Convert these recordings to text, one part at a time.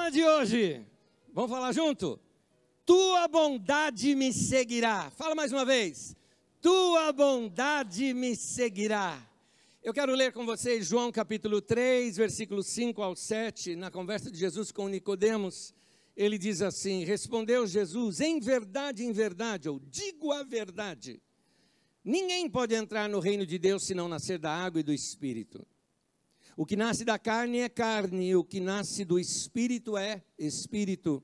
tema de hoje. Vamos falar junto? Tua bondade me seguirá. Fala mais uma vez. Tua bondade me seguirá. Eu quero ler com vocês João capítulo 3, versículos 5 ao 7, na conversa de Jesus com Nicodemos. Ele diz assim: Respondeu Jesus: Em verdade, em verdade, eu digo a verdade. Ninguém pode entrar no reino de Deus se não nascer da água e do espírito. O que nasce da carne é carne, e o que nasce do espírito é espírito.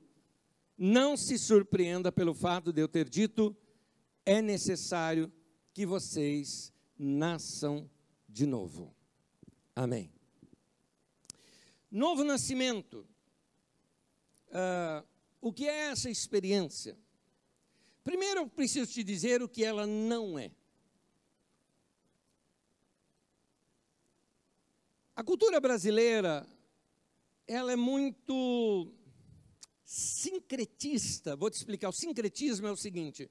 Não se surpreenda pelo fato de eu ter dito: é necessário que vocês nasçam de novo. Amém. Novo nascimento. Uh, o que é essa experiência? Primeiro eu preciso te dizer o que ela não é. A cultura brasileira, ela é muito sincretista. Vou te explicar. O sincretismo é o seguinte: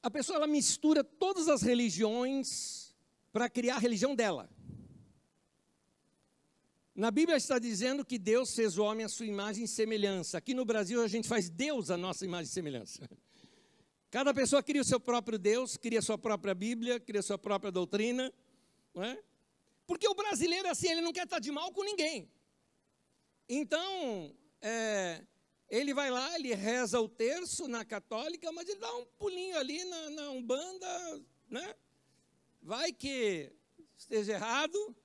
a pessoa ela mistura todas as religiões para criar a religião dela. Na Bíblia está dizendo que Deus fez o homem à sua imagem e semelhança. Aqui no Brasil a gente faz Deus a nossa imagem e semelhança. Cada pessoa cria o seu próprio Deus, cria a sua própria Bíblia, cria a sua própria doutrina. Não é? Porque o brasileiro, assim, ele não quer estar de mal com ninguém. Então, é, ele vai lá, ele reza o terço na católica, mas ele dá um pulinho ali na, na Umbanda, né? Vai que esteja errado,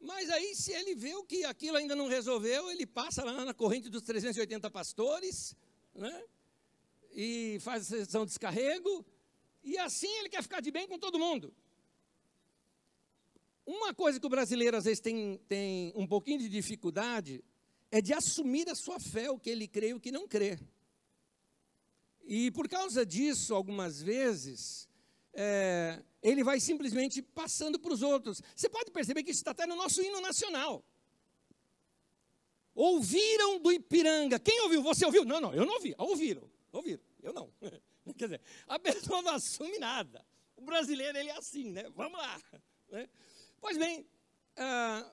mas aí se ele vê que aquilo ainda não resolveu, ele passa lá na corrente dos 380 pastores, né? E faz a sessão de descarrego, e assim ele quer ficar de bem com todo mundo. Uma coisa que o brasileiro às vezes tem, tem um pouquinho de dificuldade é de assumir a sua fé, o que ele crê e o que não crê. E por causa disso, algumas vezes, é, ele vai simplesmente passando para os outros. Você pode perceber que isso está até no nosso hino nacional. Ouviram do Ipiranga. Quem ouviu? Você ouviu? Não, não, eu não ouvi. Ouviram. Ouviram. Eu não. Quer dizer, a pessoa não assume nada. O brasileiro, ele é assim, né? Vamos lá. Né? Pois bem, uh,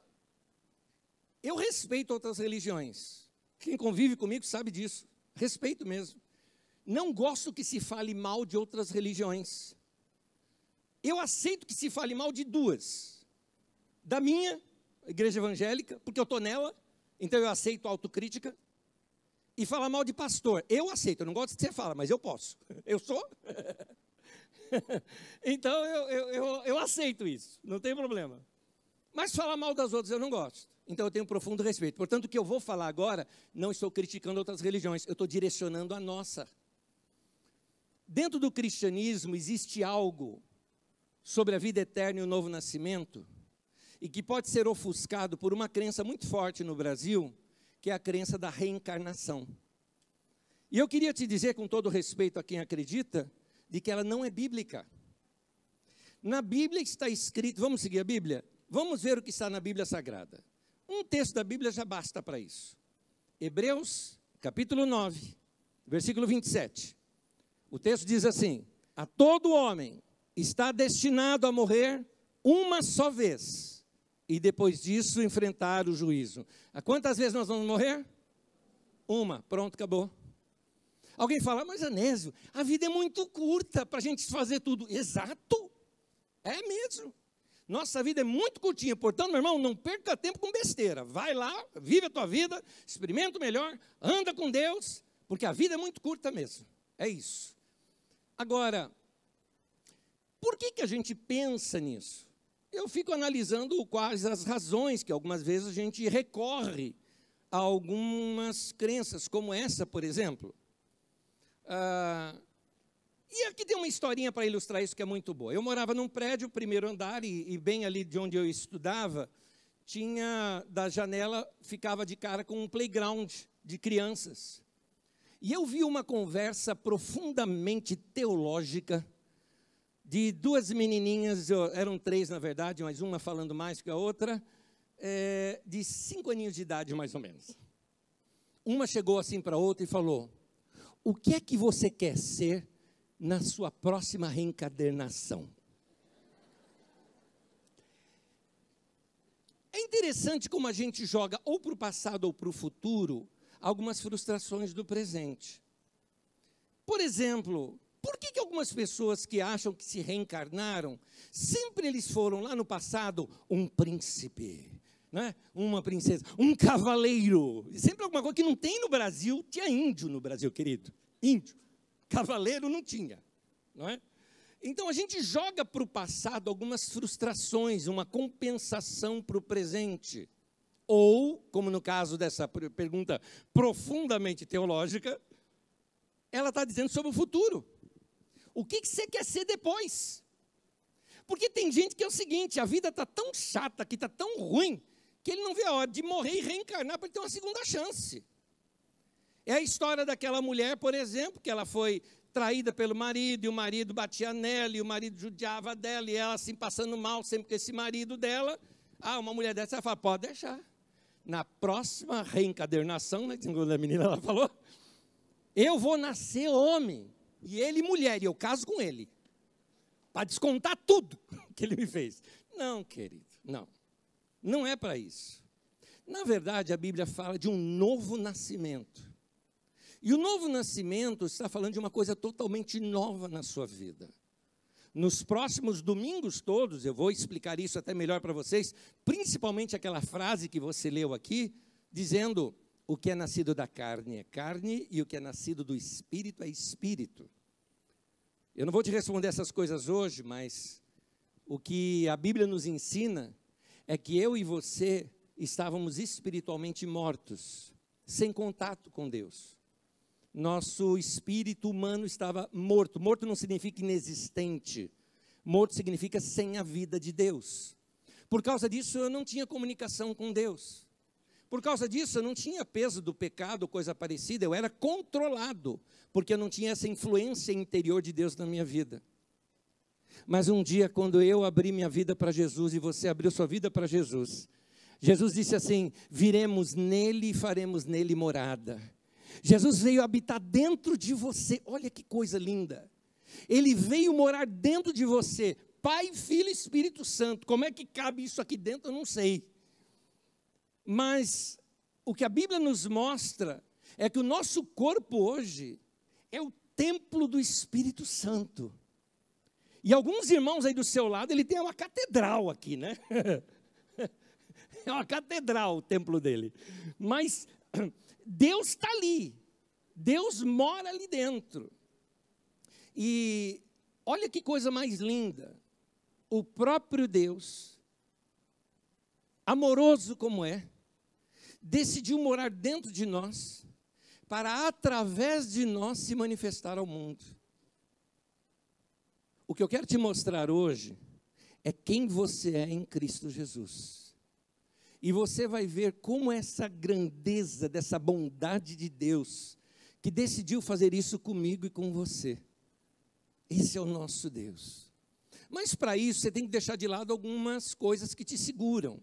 eu respeito outras religiões. Quem convive comigo sabe disso. Respeito mesmo. Não gosto que se fale mal de outras religiões. Eu aceito que se fale mal de duas. Da minha, igreja evangélica, porque eu estou nela, então eu aceito autocrítica. E falar mal de pastor. Eu aceito, eu não gosto que você fala, mas eu posso. Eu sou. então eu, eu, eu, eu aceito isso, não tem problema. Mas falar mal das outras eu não gosto. Então eu tenho um profundo respeito. Portanto, o que eu vou falar agora, não estou criticando outras religiões, eu estou direcionando a nossa. Dentro do cristianismo existe algo sobre a vida eterna e o novo nascimento, e que pode ser ofuscado por uma crença muito forte no Brasil, que é a crença da reencarnação. E eu queria te dizer, com todo respeito a quem acredita, de que ela não é bíblica. Na Bíblia está escrito, vamos seguir a Bíblia? Vamos ver o que está na Bíblia Sagrada. Um texto da Bíblia já basta para isso. Hebreus, capítulo 9, versículo 27. O texto diz assim: A todo homem está destinado a morrer uma só vez, e depois disso enfrentar o juízo. A quantas vezes nós vamos morrer? Uma, pronto, acabou. Alguém fala, mas Anésio, a vida é muito curta para a gente fazer tudo. Exato, é mesmo. Nossa vida é muito curtinha, portanto, meu irmão, não perca tempo com besteira. Vai lá, vive a tua vida, experimenta o melhor, anda com Deus, porque a vida é muito curta mesmo. É isso. Agora, por que, que a gente pensa nisso? Eu fico analisando quais as razões que algumas vezes a gente recorre a algumas crenças, como essa, por exemplo. Ah, e aqui tem uma historinha para ilustrar isso que é muito boa. Eu morava num prédio, primeiro andar, e, e, bem ali de onde eu estudava, tinha, da janela, ficava de cara com um playground de crianças. E eu vi uma conversa profundamente teológica de duas menininhas, eram três na verdade, mas uma falando mais que a outra, é, de cinco aninhos de idade mais ou menos. Uma chegou assim para a outra e falou: o que é que você quer ser na sua próxima reencarnação? É interessante como a gente joga ou para o passado ou para o futuro algumas frustrações do presente. Por exemplo, por que, que algumas pessoas que acham que se reencarnaram, sempre eles foram lá no passado um príncipe, né? uma princesa, um cavaleiro, sempre alguma coisa que não tem no Brasil, tinha índio no Brasil, querido, índio, cavaleiro não tinha, não é? Então a gente joga para o passado algumas frustrações, uma compensação para o presente. Ou, como no caso dessa pergunta profundamente teológica, ela está dizendo sobre o futuro. O que, que você quer ser depois? Porque tem gente que é o seguinte: a vida está tão chata, que está tão ruim, que ele não vê a hora de morrer e reencarnar para ter uma segunda chance. É a história daquela mulher, por exemplo, que ela foi traída pelo marido, e o marido batia nela, e o marido judiava dela, e ela assim passando mal sempre com esse marido dela. Ah, uma mulher dessa, ela fala, pode deixar. Na próxima reencadernação, né, a menina ela falou, eu vou nascer homem, e ele mulher, e eu caso com ele. Para descontar tudo que ele me fez. Não, querido, não. Não é para isso. Na verdade, a Bíblia fala de um novo nascimento. E o novo nascimento está falando de uma coisa totalmente nova na sua vida. Nos próximos domingos todos, eu vou explicar isso até melhor para vocês, principalmente aquela frase que você leu aqui, dizendo: o que é nascido da carne é carne e o que é nascido do espírito é espírito. Eu não vou te responder essas coisas hoje, mas o que a Bíblia nos ensina é que eu e você estávamos espiritualmente mortos, sem contato com Deus nosso espírito humano estava morto. Morto não significa inexistente. Morto significa sem a vida de Deus. Por causa disso, eu não tinha comunicação com Deus. Por causa disso, eu não tinha peso do pecado, coisa parecida. Eu era controlado, porque eu não tinha essa influência interior de Deus na minha vida. Mas um dia, quando eu abri minha vida para Jesus e você abriu sua vida para Jesus, Jesus disse assim: Viremos nele e faremos nele morada. Jesus veio habitar dentro de você. Olha que coisa linda. Ele veio morar dentro de você. Pai, Filho e Espírito Santo. Como é que cabe isso aqui dentro? Eu não sei. Mas o que a Bíblia nos mostra é que o nosso corpo hoje é o templo do Espírito Santo. E alguns irmãos aí do seu lado, ele tem uma catedral aqui, né? É uma catedral o templo dele. Mas Deus está ali. Deus mora ali dentro. E olha que coisa mais linda. O próprio Deus, amoroso como é, decidiu morar dentro de nós, para através de nós se manifestar ao mundo. O que eu quero te mostrar hoje é quem você é em Cristo Jesus. E você vai ver como essa grandeza dessa bondade de Deus, que decidiu fazer isso comigo e com você. Esse é o nosso Deus. Mas para isso você tem que deixar de lado algumas coisas que te seguram.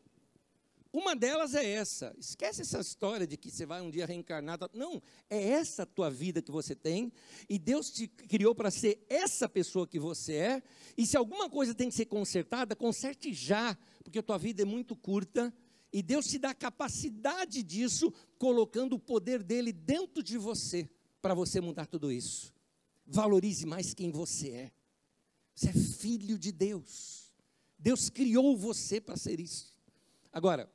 Uma delas é essa. Esquece essa história de que você vai um dia reencarnar. Não, é essa a tua vida que você tem. E Deus te criou para ser essa pessoa que você é. E se alguma coisa tem que ser consertada, conserte já, porque a tua vida é muito curta e Deus te dá a capacidade disso, colocando o poder dele dentro de você, para você mudar tudo isso. Valorize mais quem você é. Você é filho de Deus. Deus criou você para ser isso. Agora,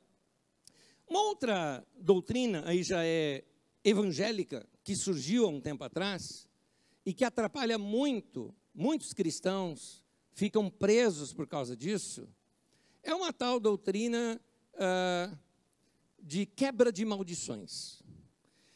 uma outra doutrina aí já é evangélica, que surgiu há um tempo atrás, e que atrapalha muito, muitos cristãos ficam presos por causa disso, é uma tal doutrina uh, de quebra de maldições.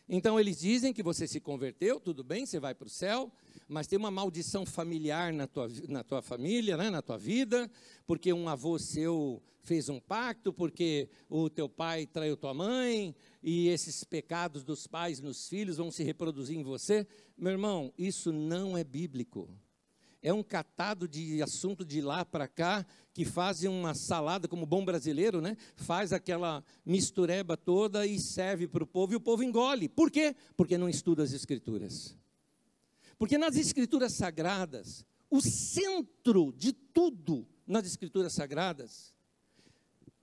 Então eles dizem que você se converteu, tudo bem, você vai para o céu, mas tem uma maldição familiar na tua, na tua família, né, na tua vida, porque um avô seu fez um pacto, porque o teu pai traiu tua mãe, e esses pecados dos pais nos filhos vão se reproduzir em você. Meu irmão, isso não é bíblico é um catado de assunto de lá para cá, que fazem uma salada, como bom brasileiro, né? Faz aquela mistureba toda e serve para o povo, e o povo engole. Por quê? Porque não estuda as Escrituras. Porque nas Escrituras Sagradas, o centro de tudo nas Escrituras Sagradas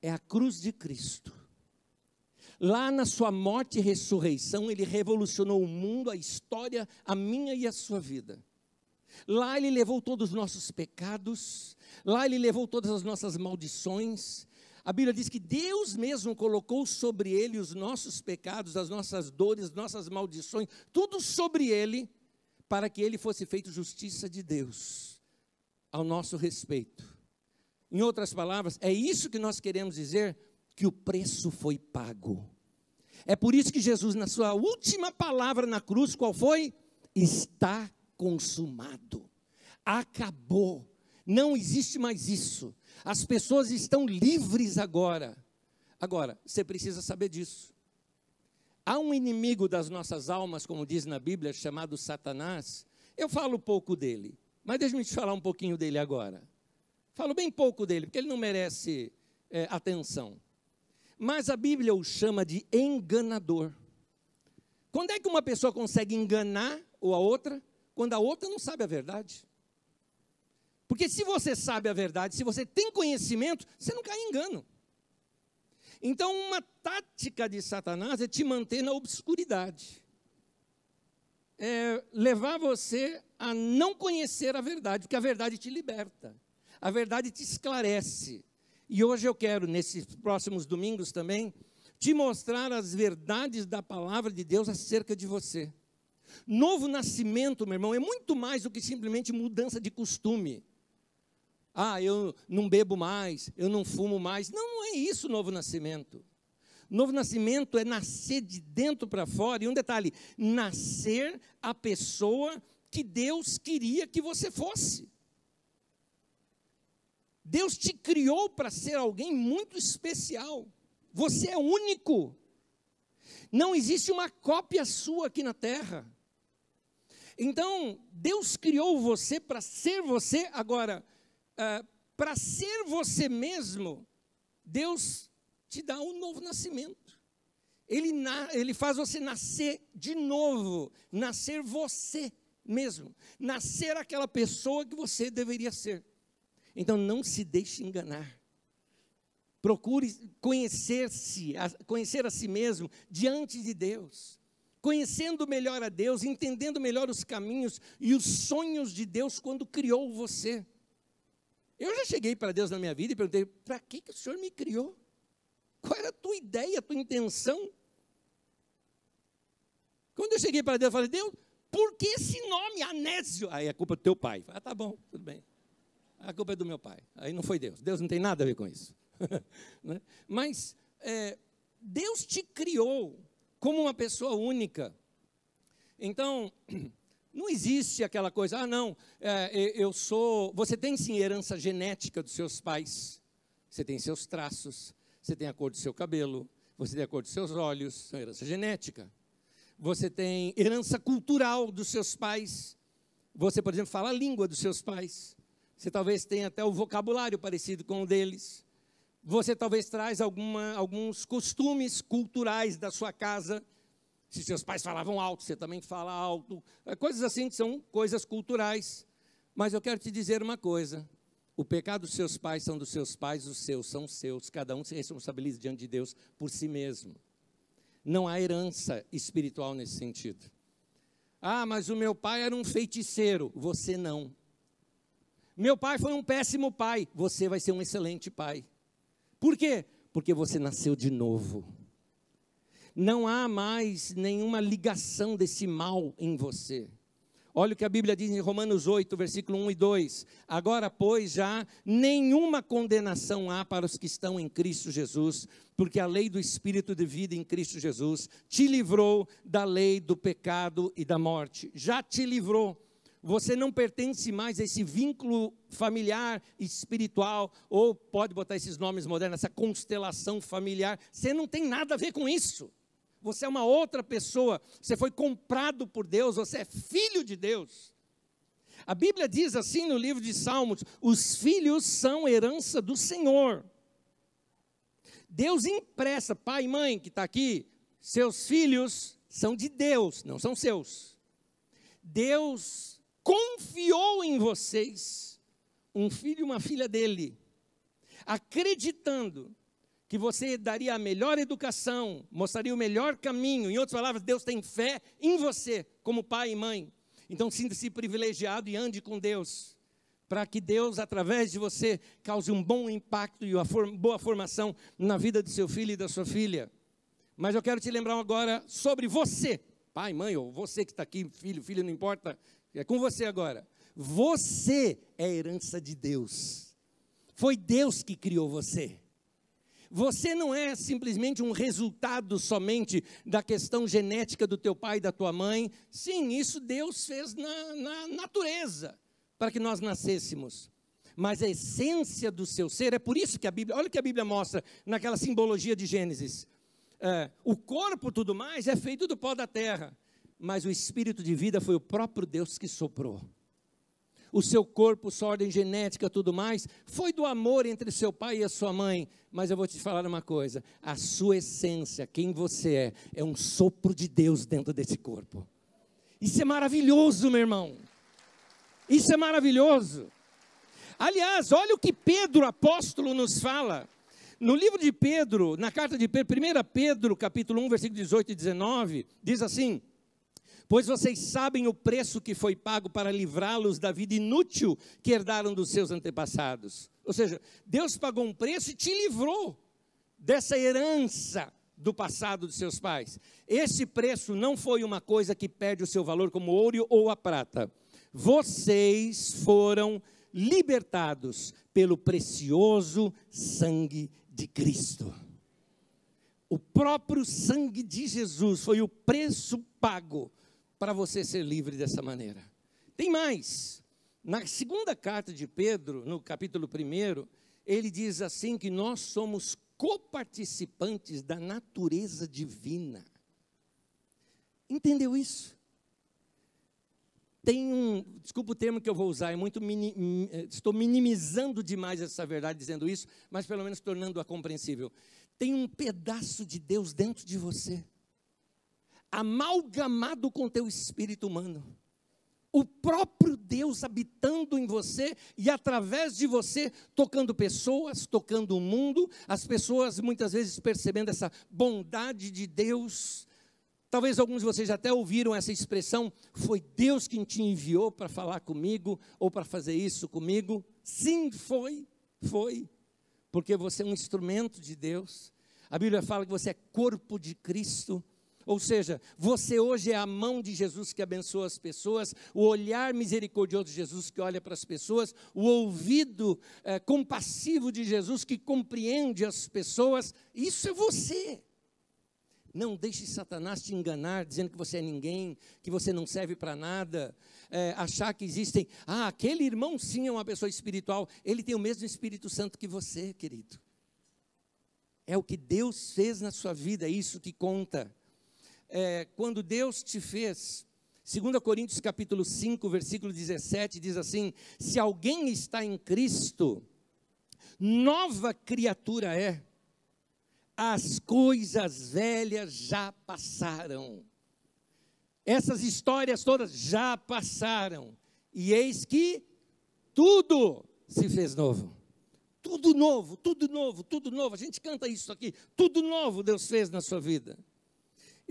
é a cruz de Cristo. Lá na sua morte e ressurreição, ele revolucionou o mundo, a história, a minha e a sua vida. Lá ele levou todos os nossos pecados, lá ele levou todas as nossas maldições. A Bíblia diz que Deus mesmo colocou sobre ele os nossos pecados, as nossas dores, as nossas maldições, tudo sobre ele, para que ele fosse feito justiça de Deus ao nosso respeito. Em outras palavras, é isso que nós queremos dizer que o preço foi pago. É por isso que Jesus, na sua última palavra na cruz, qual foi? Está consumado. Acabou. Não existe mais isso. As pessoas estão livres agora. Agora, você precisa saber disso. Há um inimigo das nossas almas, como diz na Bíblia, chamado Satanás. Eu falo pouco dele, mas deixa-me te falar um pouquinho dele agora. Falo bem pouco dele, porque ele não merece é, atenção mas a Bíblia o chama de enganador. Quando é que uma pessoa consegue enganar ou a outra? Quando a outra não sabe a verdade. Porque se você sabe a verdade, se você tem conhecimento, você não cai em engano. Então, uma tática de Satanás é te manter na obscuridade. É levar você a não conhecer a verdade, porque a verdade te liberta. A verdade te esclarece. E hoje eu quero, nesses próximos domingos também, te mostrar as verdades da palavra de Deus acerca de você. Novo nascimento, meu irmão, é muito mais do que simplesmente mudança de costume. Ah, eu não bebo mais, eu não fumo mais. Não, não é isso novo nascimento. Novo nascimento é nascer de dentro para fora. E um detalhe: nascer a pessoa que Deus queria que você fosse. Deus te criou para ser alguém muito especial. Você é único. Não existe uma cópia sua aqui na terra. Então, Deus criou você para ser você. Agora, uh, para ser você mesmo, Deus te dá um novo nascimento. Ele, na, ele faz você nascer de novo, nascer você mesmo, nascer aquela pessoa que você deveria ser. Então não se deixe enganar. Procure conhecer-se, conhecer a si mesmo diante de Deus. Conhecendo melhor a Deus, entendendo melhor os caminhos e os sonhos de Deus quando criou você. Eu já cheguei para Deus na minha vida e perguntei: para que, que o Senhor me criou? Qual era a tua ideia, a tua intenção? Quando eu cheguei para Deus, eu falei: Deus, por que esse nome, Anésio? Aí é culpa do teu pai. Ah, tá bom, tudo bem a culpa é do meu pai. Aí não foi Deus. Deus não tem nada a ver com isso. né? Mas é, Deus te criou como uma pessoa única. Então, não existe aquela coisa, ah, não, é, eu sou. Você tem sim herança genética dos seus pais, você tem seus traços, você tem a cor do seu cabelo, você tem a cor dos seus olhos, são herança genética. Você tem herança cultural dos seus pais. Você, por exemplo, fala a língua dos seus pais. Você talvez tenha até o vocabulário parecido com o deles. Você talvez traz alguma, alguns costumes culturais da sua casa. Se seus pais falavam alto, você também fala alto. É, coisas assim que são coisas culturais. Mas eu quero te dizer uma coisa: o pecado dos seus pais são dos seus pais, os seus são seus. Cada um se responsabiliza diante de Deus por si mesmo. Não há herança espiritual nesse sentido. Ah, mas o meu pai era um feiticeiro. Você não. Meu pai foi um péssimo pai, você vai ser um excelente pai. Por quê? Porque você nasceu de novo. Não há mais nenhuma ligação desse mal em você. Olha o que a Bíblia diz em Romanos 8, versículo 1 e 2. Agora, pois, já nenhuma condenação há para os que estão em Cristo Jesus, porque a lei do Espírito de vida em Cristo Jesus te livrou da lei do pecado e da morte. Já te livrou você não pertence mais a esse vínculo familiar, espiritual, ou pode botar esses nomes modernos, essa constelação familiar. Você não tem nada a ver com isso. Você é uma outra pessoa. Você foi comprado por Deus, você é filho de Deus. A Bíblia diz assim no livro de Salmos: os filhos são herança do Senhor. Deus impressa, pai e mãe que está aqui, seus filhos são de Deus, não são seus. Deus confiou em vocês um filho e uma filha dele, acreditando que você daria a melhor educação, mostraria o melhor caminho. Em outras palavras, Deus tem fé em você, como pai e mãe. Então, sinta-se privilegiado e ande com Deus, para que Deus, através de você, cause um bom impacto e uma boa formação na vida do seu filho e da sua filha. Mas eu quero te lembrar agora sobre você, pai, mãe, ou você que está aqui, filho, filho, não importa, é com você agora. Você é herança de Deus. Foi Deus que criou você. Você não é simplesmente um resultado somente da questão genética do teu pai e da tua mãe. Sim, isso Deus fez na, na natureza para que nós nascêssemos. Mas a essência do seu ser, é por isso que a Bíblia, olha o que a Bíblia mostra naquela simbologia de Gênesis. É, o corpo, tudo mais, é feito do pó da terra, mas o espírito de vida foi o próprio Deus que soprou o seu corpo, sua ordem genética, tudo mais, foi do amor entre seu pai e a sua mãe. Mas eu vou te falar uma coisa: a sua essência, quem você é, é um sopro de Deus dentro desse corpo. Isso é maravilhoso, meu irmão. Isso é maravilhoso. Aliás, olha o que Pedro, apóstolo, nos fala. No livro de Pedro, na carta de Pedro, 1 Pedro, capítulo 1, versículo 18 e 19, diz assim: pois vocês sabem o preço que foi pago para livrá-los da vida inútil que herdaram dos seus antepassados. Ou seja, Deus pagou um preço e te livrou dessa herança do passado dos seus pais. Esse preço não foi uma coisa que perde o seu valor como ouro ou a prata. Vocês foram libertados pelo precioso sangue de Cristo. O próprio sangue de Jesus foi o preço pago para você ser livre dessa maneira. Tem mais. Na segunda carta de Pedro, no capítulo 1, ele diz assim que nós somos coparticipantes da natureza divina. Entendeu isso? Tem um, desculpa o termo que eu vou usar, é muito mini, eh, estou minimizando demais essa verdade dizendo isso, mas pelo menos tornando-a compreensível. Tem um pedaço de Deus dentro de você amalgamado com teu espírito humano. O próprio Deus habitando em você e através de você tocando pessoas, tocando o mundo, as pessoas muitas vezes percebendo essa bondade de Deus. Talvez alguns de vocês até ouviram essa expressão: foi Deus quem te enviou para falar comigo ou para fazer isso comigo. Sim, foi, foi, porque você é um instrumento de Deus. A Bíblia fala que você é corpo de Cristo ou seja, você hoje é a mão de Jesus que abençoa as pessoas, o olhar misericordioso de Jesus que olha para as pessoas, o ouvido é, compassivo de Jesus que compreende as pessoas. Isso é você. Não deixe Satanás te enganar, dizendo que você é ninguém, que você não serve para nada, é, achar que existem. Ah, aquele irmão sim é uma pessoa espiritual, ele tem o mesmo Espírito Santo que você, querido. É o que Deus fez na sua vida, é isso que conta é, quando Deus te fez, 2 Coríntios capítulo 5, versículo 17, diz assim: se alguém está em Cristo, nova criatura é, as coisas velhas já passaram. Essas histórias todas já passaram, e eis que tudo se fez novo. Tudo novo, tudo novo, tudo novo. A gente canta isso aqui. Tudo novo Deus fez na sua vida.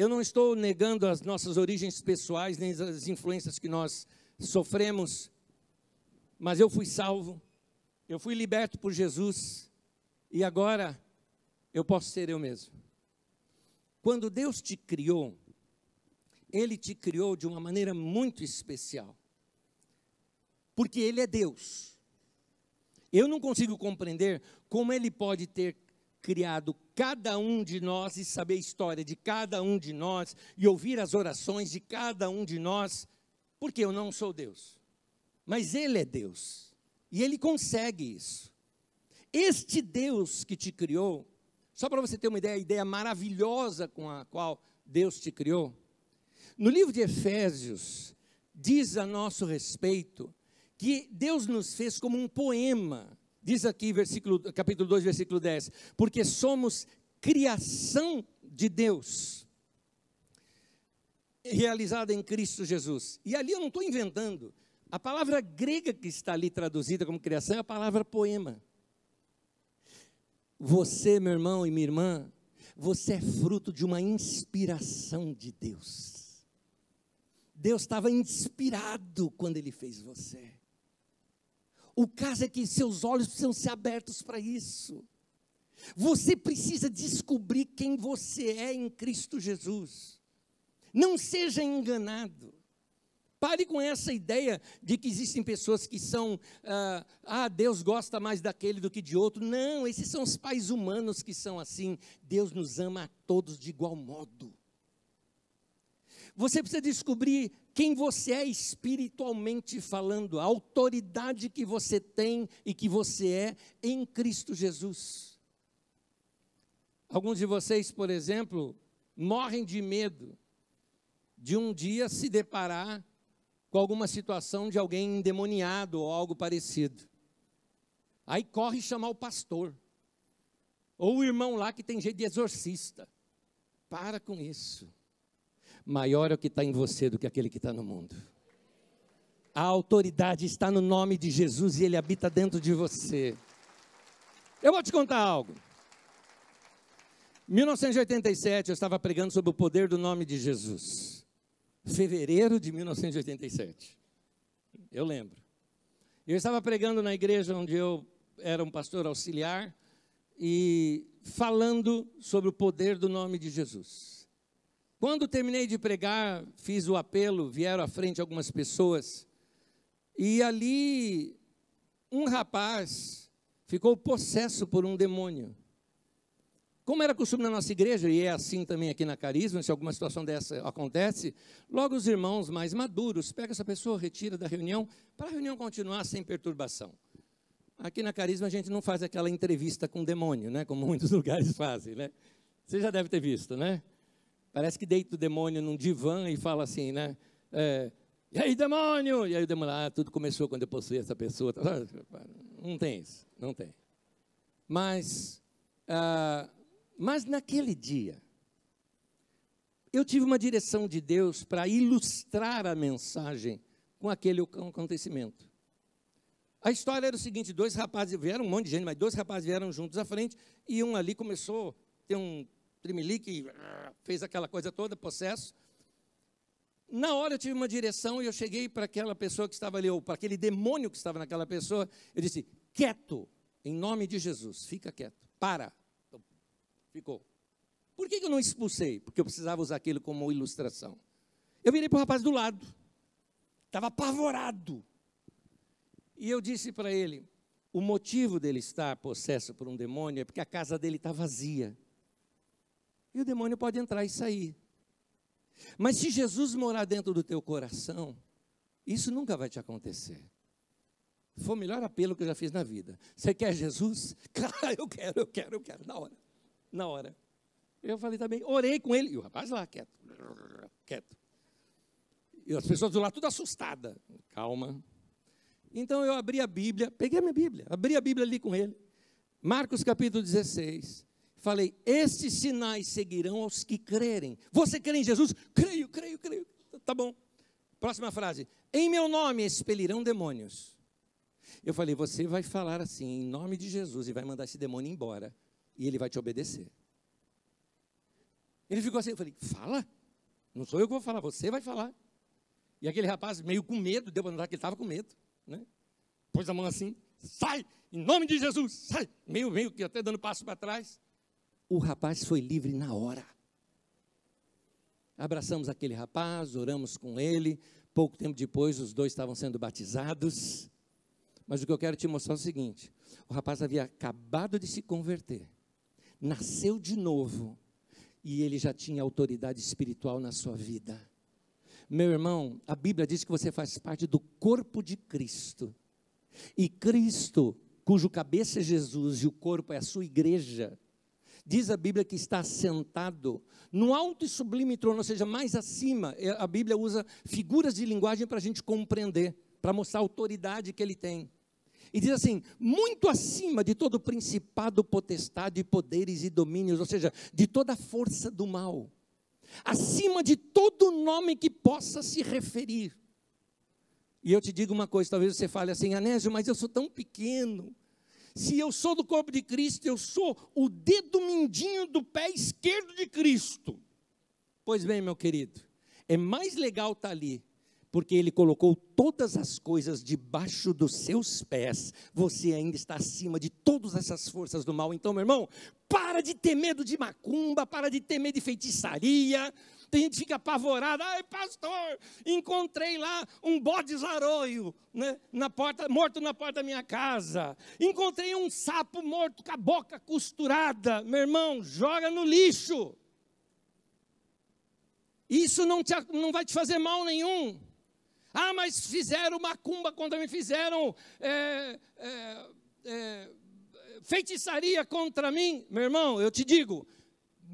Eu não estou negando as nossas origens pessoais, nem as influências que nós sofremos, mas eu fui salvo, eu fui liberto por Jesus, e agora eu posso ser eu mesmo. Quando Deus te criou, Ele te criou de uma maneira muito especial, porque Ele é Deus. Eu não consigo compreender como Ele pode ter criado cada um de nós e saber a história de cada um de nós e ouvir as orações de cada um de nós, porque eu não sou Deus, mas Ele é Deus e Ele consegue isso. Este Deus que te criou, só para você ter uma ideia, a ideia maravilhosa com a qual Deus te criou, no livro de Efésios, diz a nosso respeito que Deus nos fez como um poema Diz aqui, versículo, capítulo 2, versículo 10: Porque somos criação de Deus, realizada em Cristo Jesus. E ali eu não estou inventando. A palavra grega que está ali traduzida como criação é a palavra poema. Você, meu irmão e minha irmã, você é fruto de uma inspiração de Deus. Deus estava inspirado quando Ele fez você. O caso é que seus olhos precisam ser abertos para isso. Você precisa descobrir quem você é em Cristo Jesus. Não seja enganado. Pare com essa ideia de que existem pessoas que são, ah, ah, Deus gosta mais daquele do que de outro. Não, esses são os pais humanos que são assim. Deus nos ama a todos de igual modo. Você precisa descobrir quem você é espiritualmente falando, a autoridade que você tem e que você é em Cristo Jesus. Alguns de vocês, por exemplo, morrem de medo de um dia se deparar com alguma situação de alguém endemoniado ou algo parecido. Aí corre chamar o pastor. Ou o irmão lá que tem jeito de exorcista. Para com isso. Maior é o que está em você do que aquele que está no mundo. A autoridade está no nome de Jesus e ele habita dentro de você. Eu vou te contar algo. Em 1987, eu estava pregando sobre o poder do nome de Jesus fevereiro de 1987. Eu lembro. Eu estava pregando na igreja onde eu era um pastor auxiliar e falando sobre o poder do nome de Jesus. Quando terminei de pregar, fiz o apelo, vieram à frente algumas pessoas e ali um rapaz ficou possesso por um demônio. Como era costume na nossa igreja, e é assim também aqui na Carisma, se alguma situação dessa acontece, logo os irmãos mais maduros pegam essa pessoa, retira da reunião, para a reunião continuar sem perturbação. Aqui na Carisma a gente não faz aquela entrevista com o demônio, né? como muitos lugares fazem. Né? Você já deve ter visto, né? Parece que deita o demônio num divã e fala assim, né? É, e aí, demônio? E aí o demônio, ah, tudo começou quando eu possuí essa pessoa. Não tem isso, não tem. Mas ah, mas naquele dia, eu tive uma direção de Deus para ilustrar a mensagem com aquele acontecimento. A história era o seguinte: dois rapazes vieram, um monte de gente, mas dois rapazes vieram juntos à frente, e um ali começou a ter um trimelique, fez aquela coisa toda, processo. Na hora eu tive uma direção e eu cheguei para aquela pessoa que estava ali, ou para aquele demônio que estava naquela pessoa, eu disse: quieto, em nome de Jesus, fica quieto, para. Ficou. Por que eu não expulsei? Porque eu precisava usar aquilo como ilustração. Eu virei para o rapaz do lado. Estava apavorado. E eu disse para ele: o motivo dele estar possesso por um demônio é porque a casa dele está vazia. E o demônio pode entrar e sair. Mas se Jesus morar dentro do teu coração, isso nunca vai te acontecer. Foi o melhor apelo que eu já fiz na vida. Você quer Jesus? Claro, eu quero, eu quero, eu quero, na hora na hora. Eu falei também, orei com ele, e o rapaz lá, quieto, quieto. E as pessoas do lado tudo assustada. Calma. Então eu abri a Bíblia, peguei a minha Bíblia, abri a Bíblia ali com ele. Marcos capítulo 16. Falei: Estes sinais seguirão aos que crerem. Você crê em Jesus? Creio, creio, creio. Tá bom. Próxima frase: Em meu nome expelirão demônios. Eu falei: Você vai falar assim, em nome de Jesus, e vai mandar esse demônio embora e ele vai te obedecer. Ele ficou assim, eu falei, fala. Não sou eu que vou falar, você vai falar. E aquele rapaz, meio com medo, deu para notar que ele estava com medo. Né? Pôs a mão assim, sai, em nome de Jesus, sai. Meio, meio que até dando passo para trás. O rapaz foi livre na hora. Abraçamos aquele rapaz, oramos com ele. Pouco tempo depois, os dois estavam sendo batizados. Mas o que eu quero te mostrar é o seguinte: o rapaz havia acabado de se converter nasceu de novo e ele já tinha autoridade espiritual na sua vida. Meu irmão, a Bíblia diz que você faz parte do corpo de Cristo. E Cristo, cujo cabeça é Jesus e o corpo é a sua igreja, diz a Bíblia que está sentado no alto e sublime trono, ou seja, mais acima. É, a Bíblia usa figuras de linguagem para a gente compreender, para mostrar a autoridade que ele tem. E diz assim: muito acima de todo principado, potestade, poderes e domínios, ou seja, de toda a força do mal, acima de todo nome que possa se referir. E eu te digo uma coisa: talvez você fale assim, Anésio, mas eu sou tão pequeno, Se eu sou do corpo de Cristo, eu sou o dedo mindinho do pé esquerdo de Cristo. Pois bem, meu querido, é mais legal estar tá ali, porque Ele colocou todas as coisas debaixo dos seus pés. Você ainda está acima de todas essas forças do mal. Então, meu irmão, para de ter medo de macumba, para de ter medo de feitiçaria. Tem gente que fica apavorada. Ai, pastor, encontrei lá um bode zaroio né, na porta, morto na porta da minha casa. Encontrei um sapo morto com a boca costurada. Meu irmão, joga no lixo. Isso não, te, não vai te fazer mal nenhum. Ah, mas fizeram macumba contra mim, fizeram é, é, é, feitiçaria contra mim. Meu irmão, eu te digo,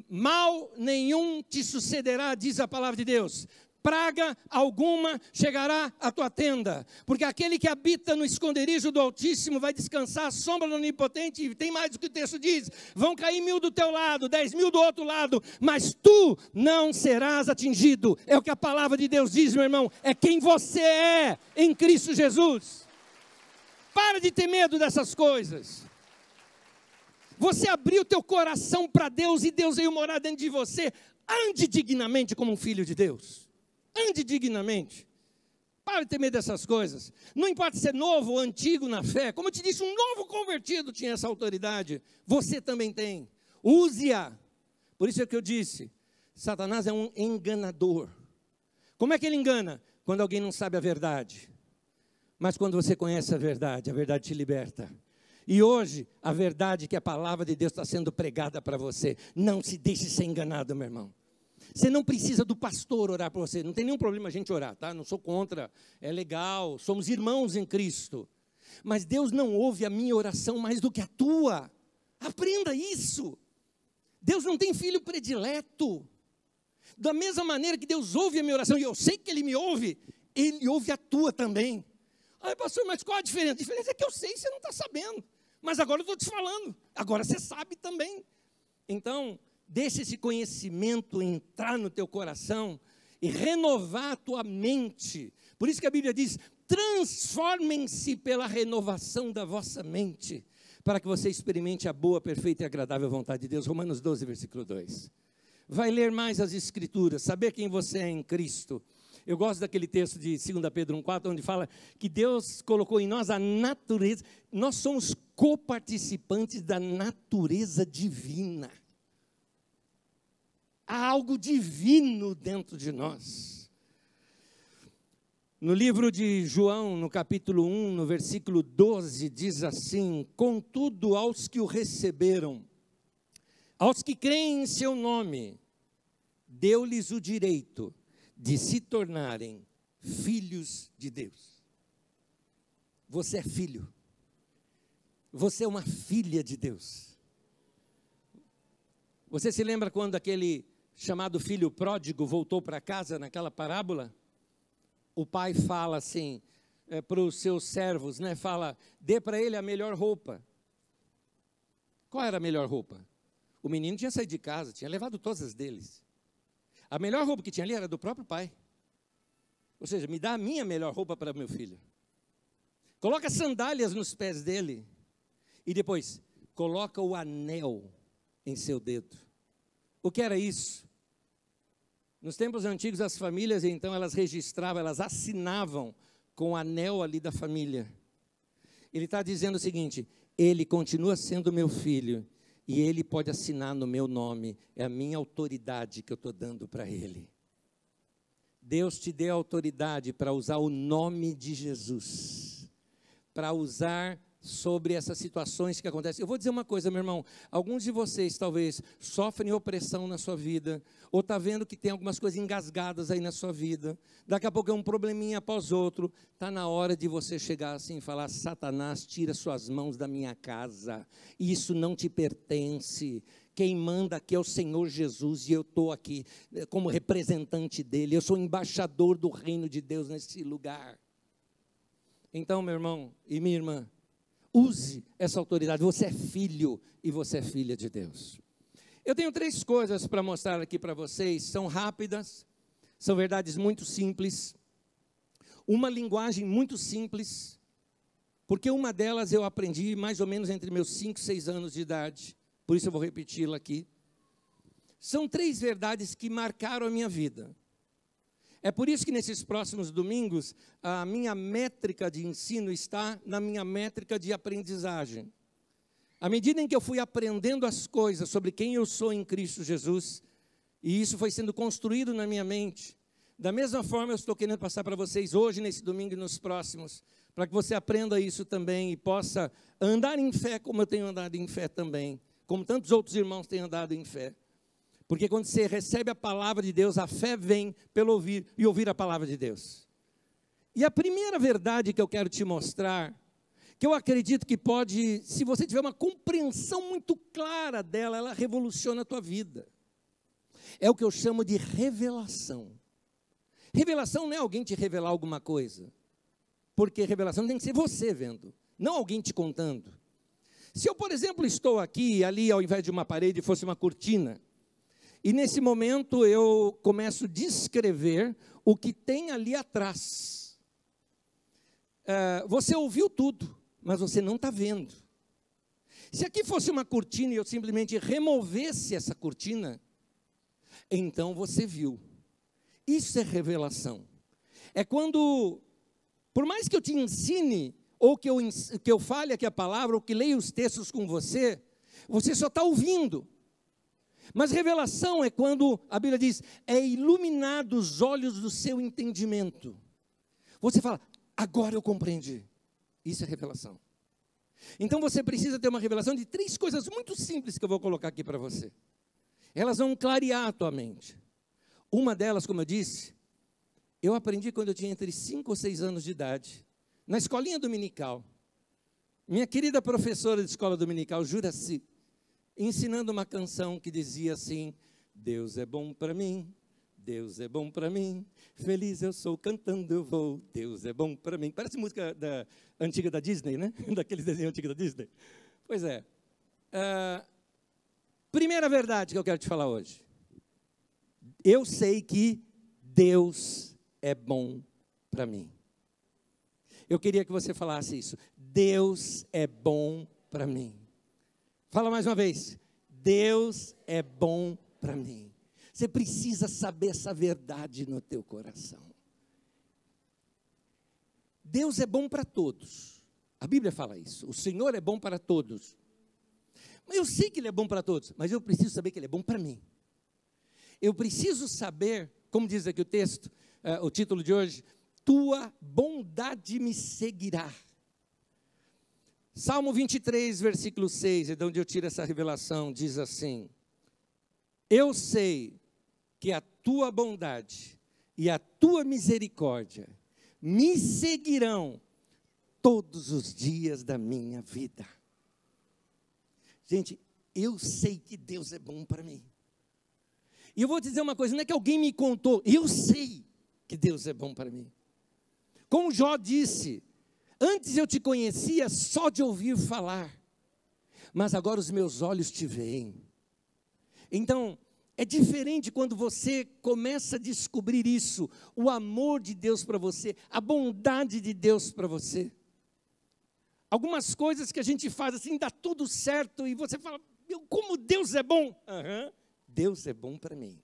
mal nenhum te sucederá, diz a palavra de Deus. Praga alguma chegará à tua tenda, porque aquele que habita no esconderijo do Altíssimo vai descansar à sombra do Onipotente, e tem mais do que o texto diz: vão cair mil do teu lado, dez mil do outro lado, mas tu não serás atingido. É o que a palavra de Deus diz, meu irmão, é quem você é em Cristo Jesus. Para de ter medo dessas coisas. Você abriu teu coração para Deus e Deus veio morar dentro de você. Ande dignamente como um filho de Deus. Ande dignamente. Para de ter medo dessas coisas. Não importa se é novo ou antigo na fé. Como eu te disse, um novo convertido tinha essa autoridade. Você também tem. Use-a. Por isso é que eu disse: Satanás é um enganador. Como é que ele engana? Quando alguém não sabe a verdade. Mas quando você conhece a verdade, a verdade te liberta. E hoje, a verdade é que a palavra de Deus está sendo pregada para você. Não se deixe ser enganado, meu irmão. Você não precisa do pastor orar por você. Não tem nenhum problema a gente orar, tá? Não sou contra. É legal. Somos irmãos em Cristo. Mas Deus não ouve a minha oração mais do que a tua. Aprenda isso. Deus não tem filho predileto. Da mesma maneira que Deus ouve a minha oração, e eu sei que Ele me ouve, Ele ouve a tua também. Ai, pastor, mas qual a diferença? A diferença é que eu sei e você não está sabendo. Mas agora eu estou te falando, agora você sabe também. Então, deixa esse conhecimento entrar no teu coração e renovar a tua mente. Por isso que a Bíblia diz: transformem-se pela renovação da vossa mente, para que você experimente a boa, perfeita e agradável vontade de Deus. Romanos 12, versículo 2. Vai ler mais as Escrituras, saber quem você é em Cristo. Eu gosto daquele texto de 2 Pedro 1,4, onde fala que Deus colocou em nós a natureza, nós somos coparticipantes da natureza divina. Há algo divino dentro de nós. No livro de João, no capítulo 1, no versículo 12, diz assim: Contudo, aos que o receberam, aos que creem em seu nome, deu-lhes o direito de se tornarem filhos de Deus. Você é filho. Você é uma filha de Deus. Você se lembra quando aquele chamado filho pródigo voltou para casa naquela parábola? O pai fala assim é, para os seus servos, né? Fala, dê para ele a melhor roupa. Qual era a melhor roupa? O menino tinha saído de casa, tinha levado todas as deles. A melhor roupa que tinha ali era do próprio pai. Ou seja, me dá a minha melhor roupa para meu filho. Coloca sandálias nos pés dele. E depois, coloca o anel em seu dedo. O que era isso? Nos tempos antigos, as famílias, então, elas registravam, elas assinavam com o anel ali da família. Ele está dizendo o seguinte: ele continua sendo meu filho, e ele pode assinar no meu nome, é a minha autoridade que eu estou dando para ele. Deus te deu autoridade para usar o nome de Jesus, para usar sobre essas situações que acontecem. Eu vou dizer uma coisa, meu irmão. Alguns de vocês talvez sofrem opressão na sua vida, ou está vendo que tem algumas coisas engasgadas aí na sua vida. Daqui a pouco é um probleminha após outro. Está na hora de você chegar assim e falar: Satanás, tira suas mãos da minha casa. Isso não te pertence. Quem manda aqui é o Senhor Jesus e eu estou aqui eh, como representante dele. Eu sou embaixador do reino de Deus nesse lugar. Então, meu irmão e minha irmã, Use essa autoridade. Você é filho e você é filha de Deus. Eu tenho três coisas para mostrar aqui para vocês. São rápidas, são verdades muito simples, uma linguagem muito simples, Porque uma delas eu aprendi mais ou menos entre meus 5 e 6 anos de idade. Por isso eu vou repeti-la aqui. São três verdades que marcaram a minha vida. É por isso que nesses próximos domingos, a minha métrica de ensino está na minha métrica de aprendizagem. À medida em que eu fui aprendendo as coisas sobre quem eu sou em Cristo Jesus, e isso foi sendo construído na minha mente, da mesma forma eu estou querendo passar para vocês hoje, nesse domingo e nos próximos, para que você aprenda isso também e possa andar em fé como eu tenho andado em fé também, como tantos outros irmãos têm andado em fé. Porque quando você recebe a palavra de Deus, a fé vem pelo ouvir e ouvir a palavra de Deus. E a primeira verdade que eu quero te mostrar, que eu acredito que pode, se você tiver uma compreensão muito clara dela, ela revoluciona a tua vida. É o que eu chamo de revelação. Revelação não é alguém te revelar alguma coisa. Porque revelação tem que ser você vendo, não alguém te contando. Se eu, por exemplo, estou aqui, ali ao invés de uma parede fosse uma cortina, e nesse momento eu começo a descrever o que tem ali atrás. É, você ouviu tudo, mas você não está vendo. Se aqui fosse uma cortina e eu simplesmente removesse essa cortina, então você viu. Isso é revelação. É quando por mais que eu te ensine, ou que eu, que eu fale aqui a palavra, ou que leia os textos com você, você só está ouvindo. Mas revelação é quando a Bíblia diz: é iluminado os olhos do seu entendimento. Você fala, agora eu compreendi. Isso é revelação. Então você precisa ter uma revelação de três coisas muito simples que eu vou colocar aqui para você. Elas vão clarear a tua mente. Uma delas, como eu disse, eu aprendi quando eu tinha entre 5 ou 6 anos de idade, na escolinha dominical. Minha querida professora de escola dominical, Juraci, ensinando uma canção que dizia assim: Deus é bom para mim, Deus é bom para mim, feliz eu sou cantando eu vou, Deus é bom para mim. Parece música da, antiga da Disney, né? Daqueles desenhos antigos da Disney. Pois é. Uh, primeira verdade que eu quero te falar hoje. Eu sei que Deus é bom para mim. Eu queria que você falasse isso. Deus é bom para mim. Fala mais uma vez. Deus é bom para mim. Você precisa saber essa verdade no teu coração. Deus é bom para todos. A Bíblia fala isso. O Senhor é bom para todos. Mas eu sei que Ele é bom para todos, mas eu preciso saber que Ele é bom para mim. Eu preciso saber, como diz aqui o texto, uh, o título de hoje, Tua bondade me seguirá. Salmo 23, versículo 6, é de onde eu tiro essa revelação, diz assim: Eu sei que a tua bondade e a tua misericórdia me seguirão todos os dias da minha vida. Gente, eu sei que Deus é bom para mim. E eu vou dizer uma coisa: não é que alguém me contou, eu sei que Deus é bom para mim. Como Jó disse, antes eu te conhecia só de ouvir falar, mas agora os meus olhos te veem. Então, é diferente quando você começa a descobrir isso, o amor de Deus para você, a bondade de Deus para você. Algumas coisas que a gente faz assim, dá tudo certo, e você fala, como Deus é bom. Uhum. Deus é bom para mim.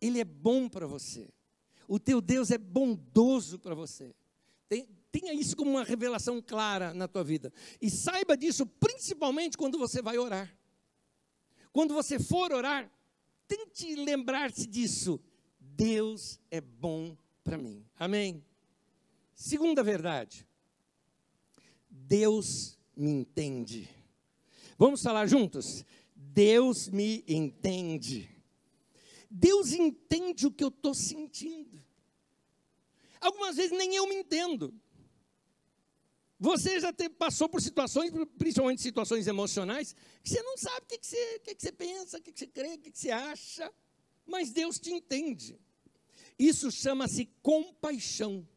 Ele é bom para você. O teu Deus é bondoso para você. Tenha isso como uma revelação clara na tua vida. E saiba disso principalmente quando você vai orar. Quando você for orar, tente lembrar-se disso. Deus é bom para mim. Amém? Segunda verdade. Deus me entende. Vamos falar juntos? Deus me entende. Deus entende o que eu estou sentindo. Algumas vezes nem eu me entendo. Você já te, passou por situações, principalmente situações emocionais, que você não sabe o que, que, você, que, que você pensa, o que, que você crê, o que, que você acha, mas Deus te entende. Isso chama-se compaixão.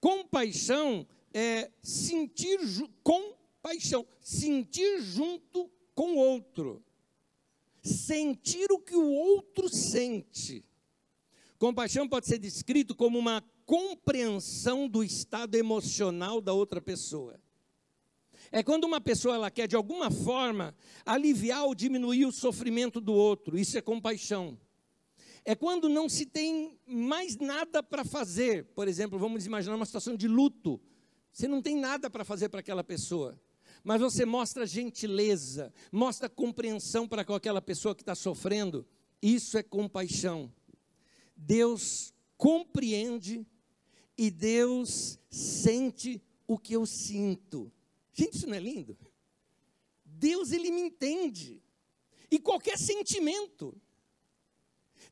Compaixão é sentir compaixão, sentir junto com o outro sentir o que o outro sente. Compaixão pode ser descrito como uma compreensão do estado emocional da outra pessoa. É quando uma pessoa ela quer de alguma forma aliviar ou diminuir o sofrimento do outro. Isso é compaixão. É quando não se tem mais nada para fazer. Por exemplo, vamos imaginar uma situação de luto. Você não tem nada para fazer para aquela pessoa. Mas você mostra gentileza, mostra compreensão para aquela pessoa que está sofrendo. Isso é compaixão. Deus compreende e Deus sente o que eu sinto. Gente, isso não é lindo? Deus, ele me entende. E qualquer sentimento.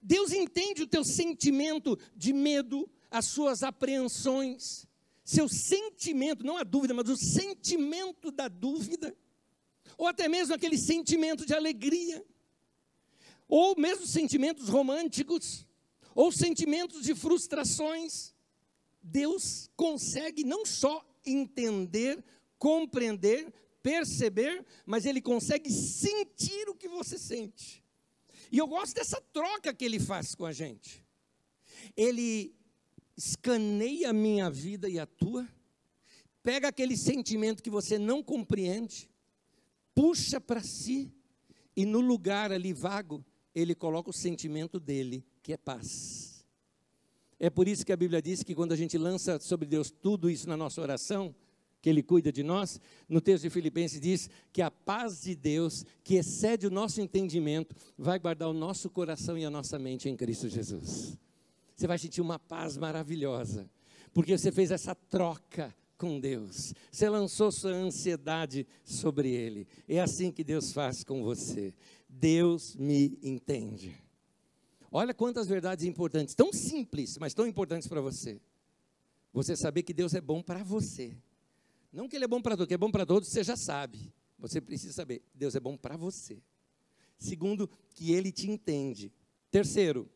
Deus entende o teu sentimento de medo, as suas apreensões, seu sentimento, não a dúvida, mas o sentimento da dúvida, ou até mesmo aquele sentimento de alegria, ou mesmo sentimentos românticos, ou sentimentos de frustrações. Deus consegue não só entender, compreender, perceber, mas ele consegue sentir o que você sente. E eu gosto dessa troca que ele faz com a gente. Ele escaneia a minha vida e a tua, pega aquele sentimento que você não compreende, puxa para si, e no lugar ali vago, ele coloca o sentimento dele, que é paz. É por isso que a Bíblia diz que quando a gente lança sobre Deus tudo isso na nossa oração, que Ele cuida de nós, no texto de Filipenses diz que a paz de Deus, que excede o nosso entendimento, vai guardar o nosso coração e a nossa mente em Cristo Jesus. Você vai sentir uma paz maravilhosa, porque você fez essa troca com Deus, você lançou sua ansiedade sobre Ele. É assim que Deus faz com você. Deus me entende. Olha quantas verdades importantes, tão simples, mas tão importantes para você. Você saber que Deus é bom para você não que ele é bom para todos, que é bom para todos, você já sabe. Você precisa saber, Deus é bom para você. Segundo, que ele te entende. Terceiro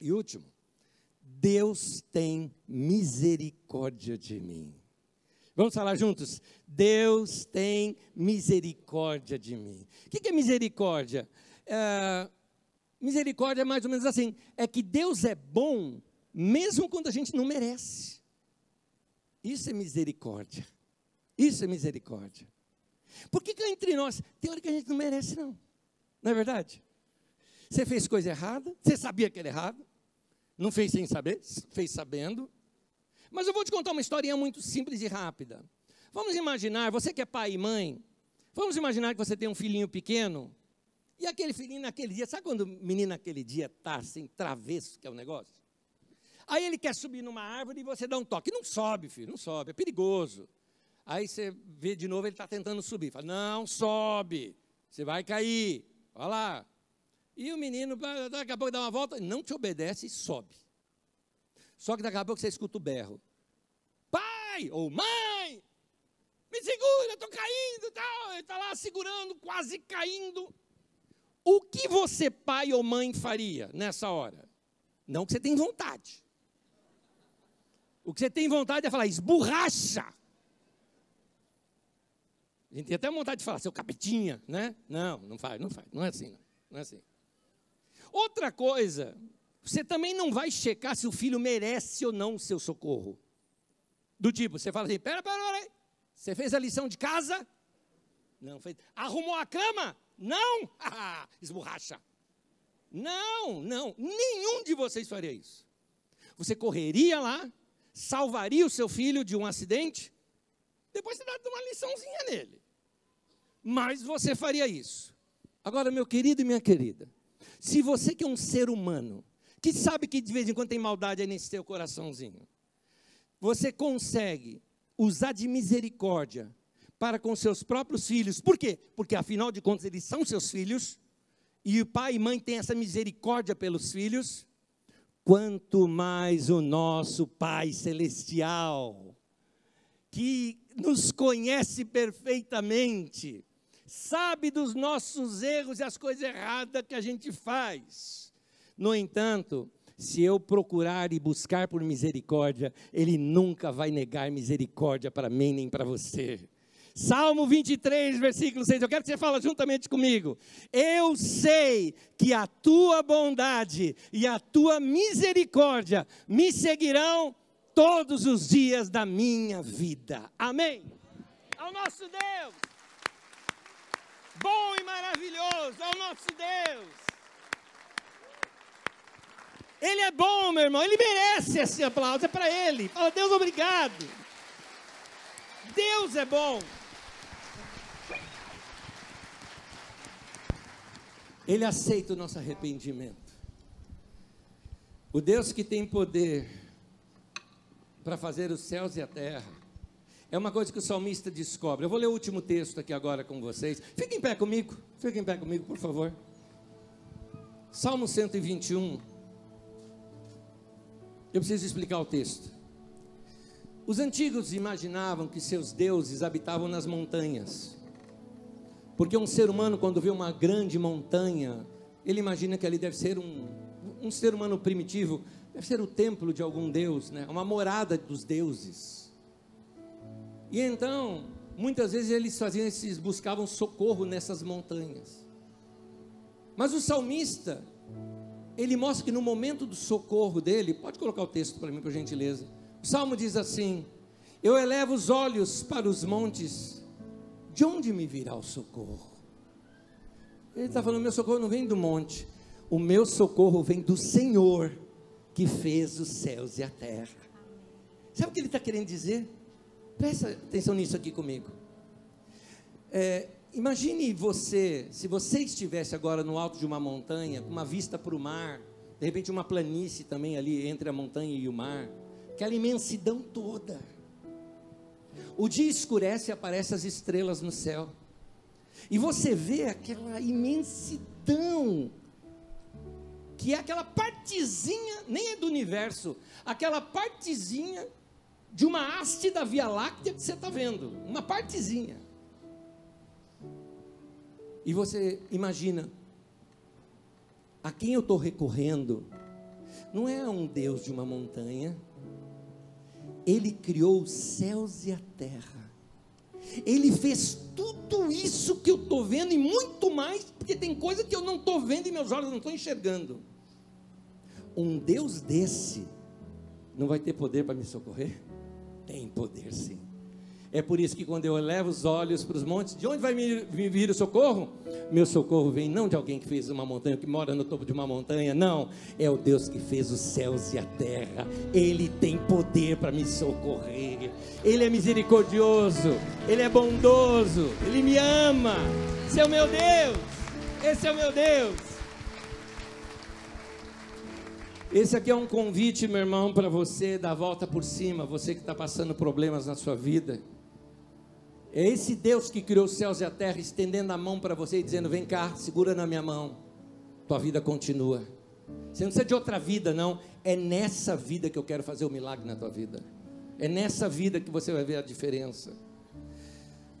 e último, Deus tem misericórdia de mim. Vamos falar juntos? Deus tem misericórdia de mim. O que é misericórdia? É, misericórdia é mais ou menos assim: é que Deus é bom, mesmo quando a gente não merece. Isso é misericórdia. Isso é misericórdia. Por que, que entre nós, tem hora que a gente não merece, não? Não é verdade? Você fez coisa errada, você sabia que era errado, não fez sem saber, fez sabendo. Mas eu vou te contar uma historinha muito simples e rápida. Vamos imaginar, você que é pai e mãe, vamos imaginar que você tem um filhinho pequeno, e aquele filhinho naquele dia, sabe quando o menino naquele dia está assim, travesso, que é o negócio? Aí ele quer subir numa árvore e você dá um toque. Não sobe, filho, não sobe, é perigoso. Aí você vê de novo, ele está tentando subir. Fala, não, sobe, você vai cair. Olha lá. E o menino, daqui a pouco dá uma volta, não te obedece e sobe. Só que daqui a pouco você escuta o berro. Pai ou mãe, me segura, estou caindo. Tal. Ele está lá segurando, quase caindo. O que você, pai ou mãe, faria nessa hora? Não que você tem vontade. O que você tem vontade é falar, esborracha. A gente tem até vontade de falar, seu capetinha, né? Não, não faz, não faz, não é assim, não, não é assim. Outra coisa, você também não vai checar se o filho merece ou não o seu socorro. Do tipo, você fala assim, pera, pera, pera, você fez a lição de casa? Não fez. Arrumou a cama? Não! Esborracha. Não, não, nenhum de vocês faria isso. Você correria lá, salvaria o seu filho de um acidente, depois você dá uma liçãozinha nele mas você faria isso. Agora, meu querido e minha querida, se você que é um ser humano, que sabe que de vez em quando tem maldade aí nesse seu coraçãozinho, você consegue usar de misericórdia para com seus próprios filhos, por quê? Porque afinal de contas eles são seus filhos, e o pai e mãe têm essa misericórdia pelos filhos, quanto mais o nosso Pai Celestial, que nos conhece perfeitamente, sabe dos nossos erros e as coisas erradas que a gente faz. No entanto, se eu procurar e buscar por misericórdia, Ele nunca vai negar misericórdia para mim nem para você. Salmo 23, versículo 6. Eu quero que você fale juntamente comigo. Eu sei que a tua bondade e a tua misericórdia me seguirão todos os dias da minha vida. Amém. Ao nosso Deus, bom e maravilhoso, ao nosso Deus. Ele é bom, meu irmão, ele merece esse aplauso, é para ele. Fala, Deus, obrigado. Deus é bom. Ele aceita o nosso arrependimento. O Deus que tem poder para fazer os céus e a terra. É uma coisa que o salmista descobre. Eu vou ler o último texto aqui agora com vocês. Fiquem em pé comigo. Fiquem em pé comigo, por favor. Salmo 121. Eu preciso explicar o texto. Os antigos imaginavam que seus deuses habitavam nas montanhas. Porque um ser humano, quando vê uma grande montanha, ele imagina que ali deve ser um, um ser humano primitivo, deve ser o templo de algum deus, né? uma morada dos deuses. E então, muitas vezes eles faziam esses, buscavam socorro nessas montanhas. Mas o salmista, ele mostra que no momento do socorro dele, pode colocar o texto para mim, por gentileza. O salmo diz assim: Eu elevo os olhos para os montes de onde me virá o socorro? Ele está falando: meu socorro não vem do monte, o meu socorro vem do Senhor que fez os céus e a terra. Sabe o que ele está querendo dizer? Presta atenção nisso aqui comigo. É, imagine você, se você estivesse agora no alto de uma montanha, com uma vista para o mar, de repente uma planície também ali entre a montanha e o mar, aquela imensidão toda o dia escurece e aparecem as estrelas no céu. E você vê aquela imensidão, que é aquela partezinha, nem é do universo, aquela partezinha de uma haste da Via Láctea que você está vendo, uma partezinha. E você imagina, a quem eu estou recorrendo, não é um Deus de uma montanha, ele criou os céus e a terra. Ele fez tudo isso que eu estou vendo e muito mais, porque tem coisa que eu não estou vendo e meus olhos não estão enxergando. Um Deus desse não vai ter poder para me socorrer? Tem poder sim. É por isso que quando eu elevo os olhos para os montes, de onde vai me, vir o socorro? Meu socorro vem não de alguém que fez uma montanha, que mora no topo de uma montanha, não. É o Deus que fez os céus e a terra. Ele tem poder para me socorrer. Ele é misericordioso, ele é bondoso, ele me ama. Esse é o meu Deus. Esse é o meu Deus. Esse aqui é um convite, meu irmão, para você dar a volta por cima, você que está passando problemas na sua vida. É esse Deus que criou os céus e a terra, estendendo a mão para você e dizendo: Vem cá, segura na minha mão, tua vida continua. Você não precisa de outra vida, não. É nessa vida que eu quero fazer o milagre na tua vida. É nessa vida que você vai ver a diferença.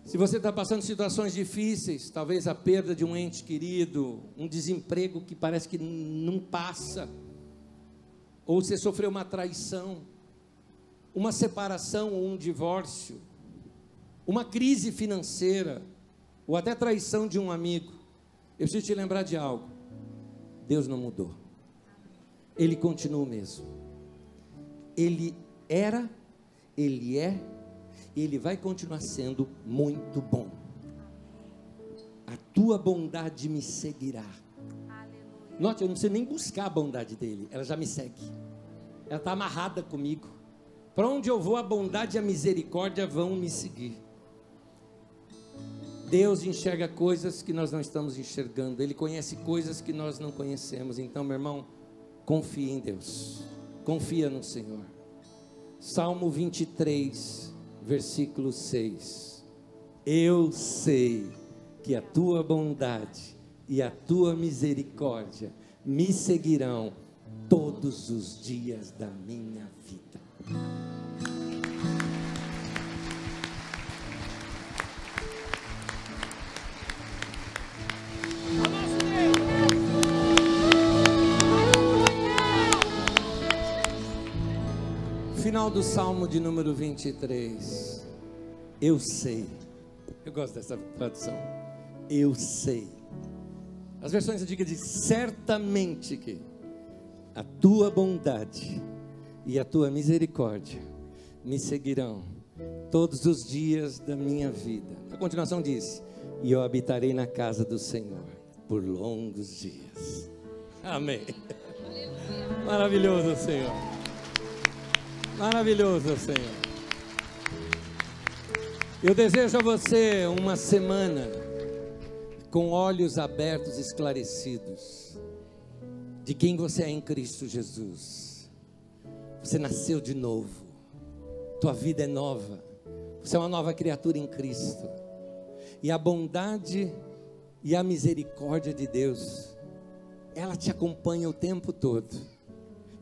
Se você está passando situações difíceis, talvez a perda de um ente querido, um desemprego que parece que não passa, ou você sofreu uma traição, uma separação ou um divórcio, uma crise financeira, ou até traição de um amigo, eu preciso te lembrar de algo: Deus não mudou, Ele continua o mesmo. Ele era, Ele é, e Ele vai continuar sendo muito bom. A tua bondade me seguirá. Note, eu não sei nem buscar a bondade dele, ela já me segue. Ela está amarrada comigo. Para onde eu vou, a bondade e a misericórdia vão me seguir. Deus enxerga coisas que nós não estamos enxergando, Ele conhece coisas que nós não conhecemos. Então, meu irmão, confia em Deus, confia no Senhor. Salmo 23, versículo 6. Eu sei que a tua bondade e a tua misericórdia me seguirão todos os dias da minha vida. Final do Salmo de número 23. Eu sei. Eu gosto dessa tradução. Eu sei. As versões antigas dizem certamente que a tua bondade e a tua misericórdia me seguirão todos os dias da minha vida. A continuação diz: E eu habitarei na casa do Senhor por longos dias. Amém. Maravilhoso, Senhor. Maravilhoso, Senhor. Eu desejo a você uma semana com olhos abertos, esclarecidos, de quem você é em Cristo Jesus. Você nasceu de novo, tua vida é nova, você é uma nova criatura em Cristo, e a bondade e a misericórdia de Deus, ela te acompanha o tempo todo,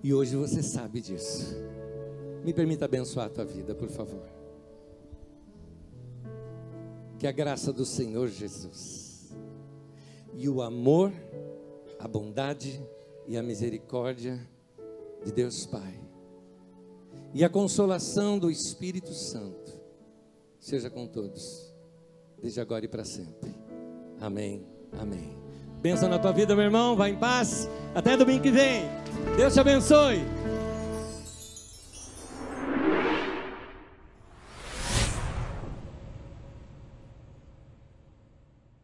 e hoje você sabe disso. Me permita abençoar a tua vida, por favor. Que a graça do Senhor Jesus e o amor, a bondade e a misericórdia de Deus Pai e a consolação do Espírito Santo seja com todos, desde agora e para sempre. Amém. Amém. Benção na tua vida, meu irmão. Vai em paz. Até domingo que vem. Deus te abençoe.